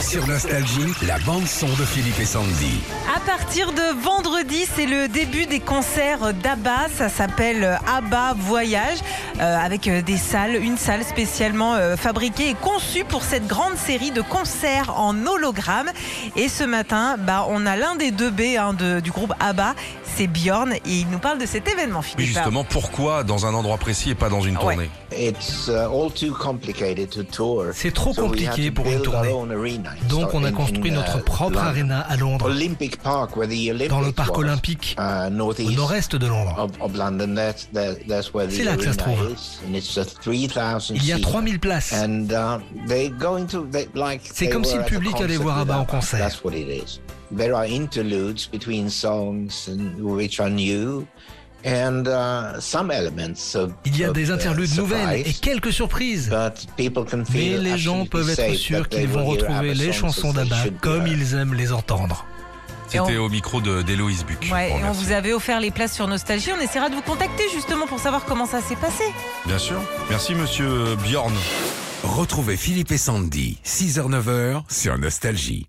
Sur Nostalgie, la bande-son de Philippe et Sandy. À partir de vendredi, c'est le début des concerts d'ABBA. Ça s'appelle ABBA Voyage, euh, avec euh, des salles, une salle spécialement euh, fabriquée et conçue pour cette grande série de concerts en hologramme. Et ce matin, bah, on a l'un des deux B hein, de- du groupe ABBA, c'est Bjorn, et il nous parle de cet événement, Oui, Philippe. justement, pourquoi dans un endroit précis et pas dans une tournée? Uh, all too complicated to tour. C'est trop compliqué pour une build our tournée. own arena. Donc on a construit notre uh, propre arena à Londres, Olympic Park, where the Olympics dans le parc olympique, uh, au northeast nord-est de Londres. C'est là que ça se arena trouve. is. And it's a 3000 Il y a seat. 3000 places. C'est comme si le public allait voir ABBA en concert. There are interludes between songs which are new, and uh, some elements of. Il y a des uh, interludes nouvelles et quelques surprises. But people can Mais feel les gens peuvent être sûrs qu'ils vont retrouver les chansons d'ABBA be comme ils aiment les entendre. C'était on- au micro de d'Héloïse Buc. Ouais, on vous avait offert les places sur Nostalgie. On essaiera de vous contacter justement pour savoir comment ça s'est passé. Bien sûr. Merci, monsieur Bjorn. Retrouvez Philippe et Sandy, 6h-9h sur Nostalgie.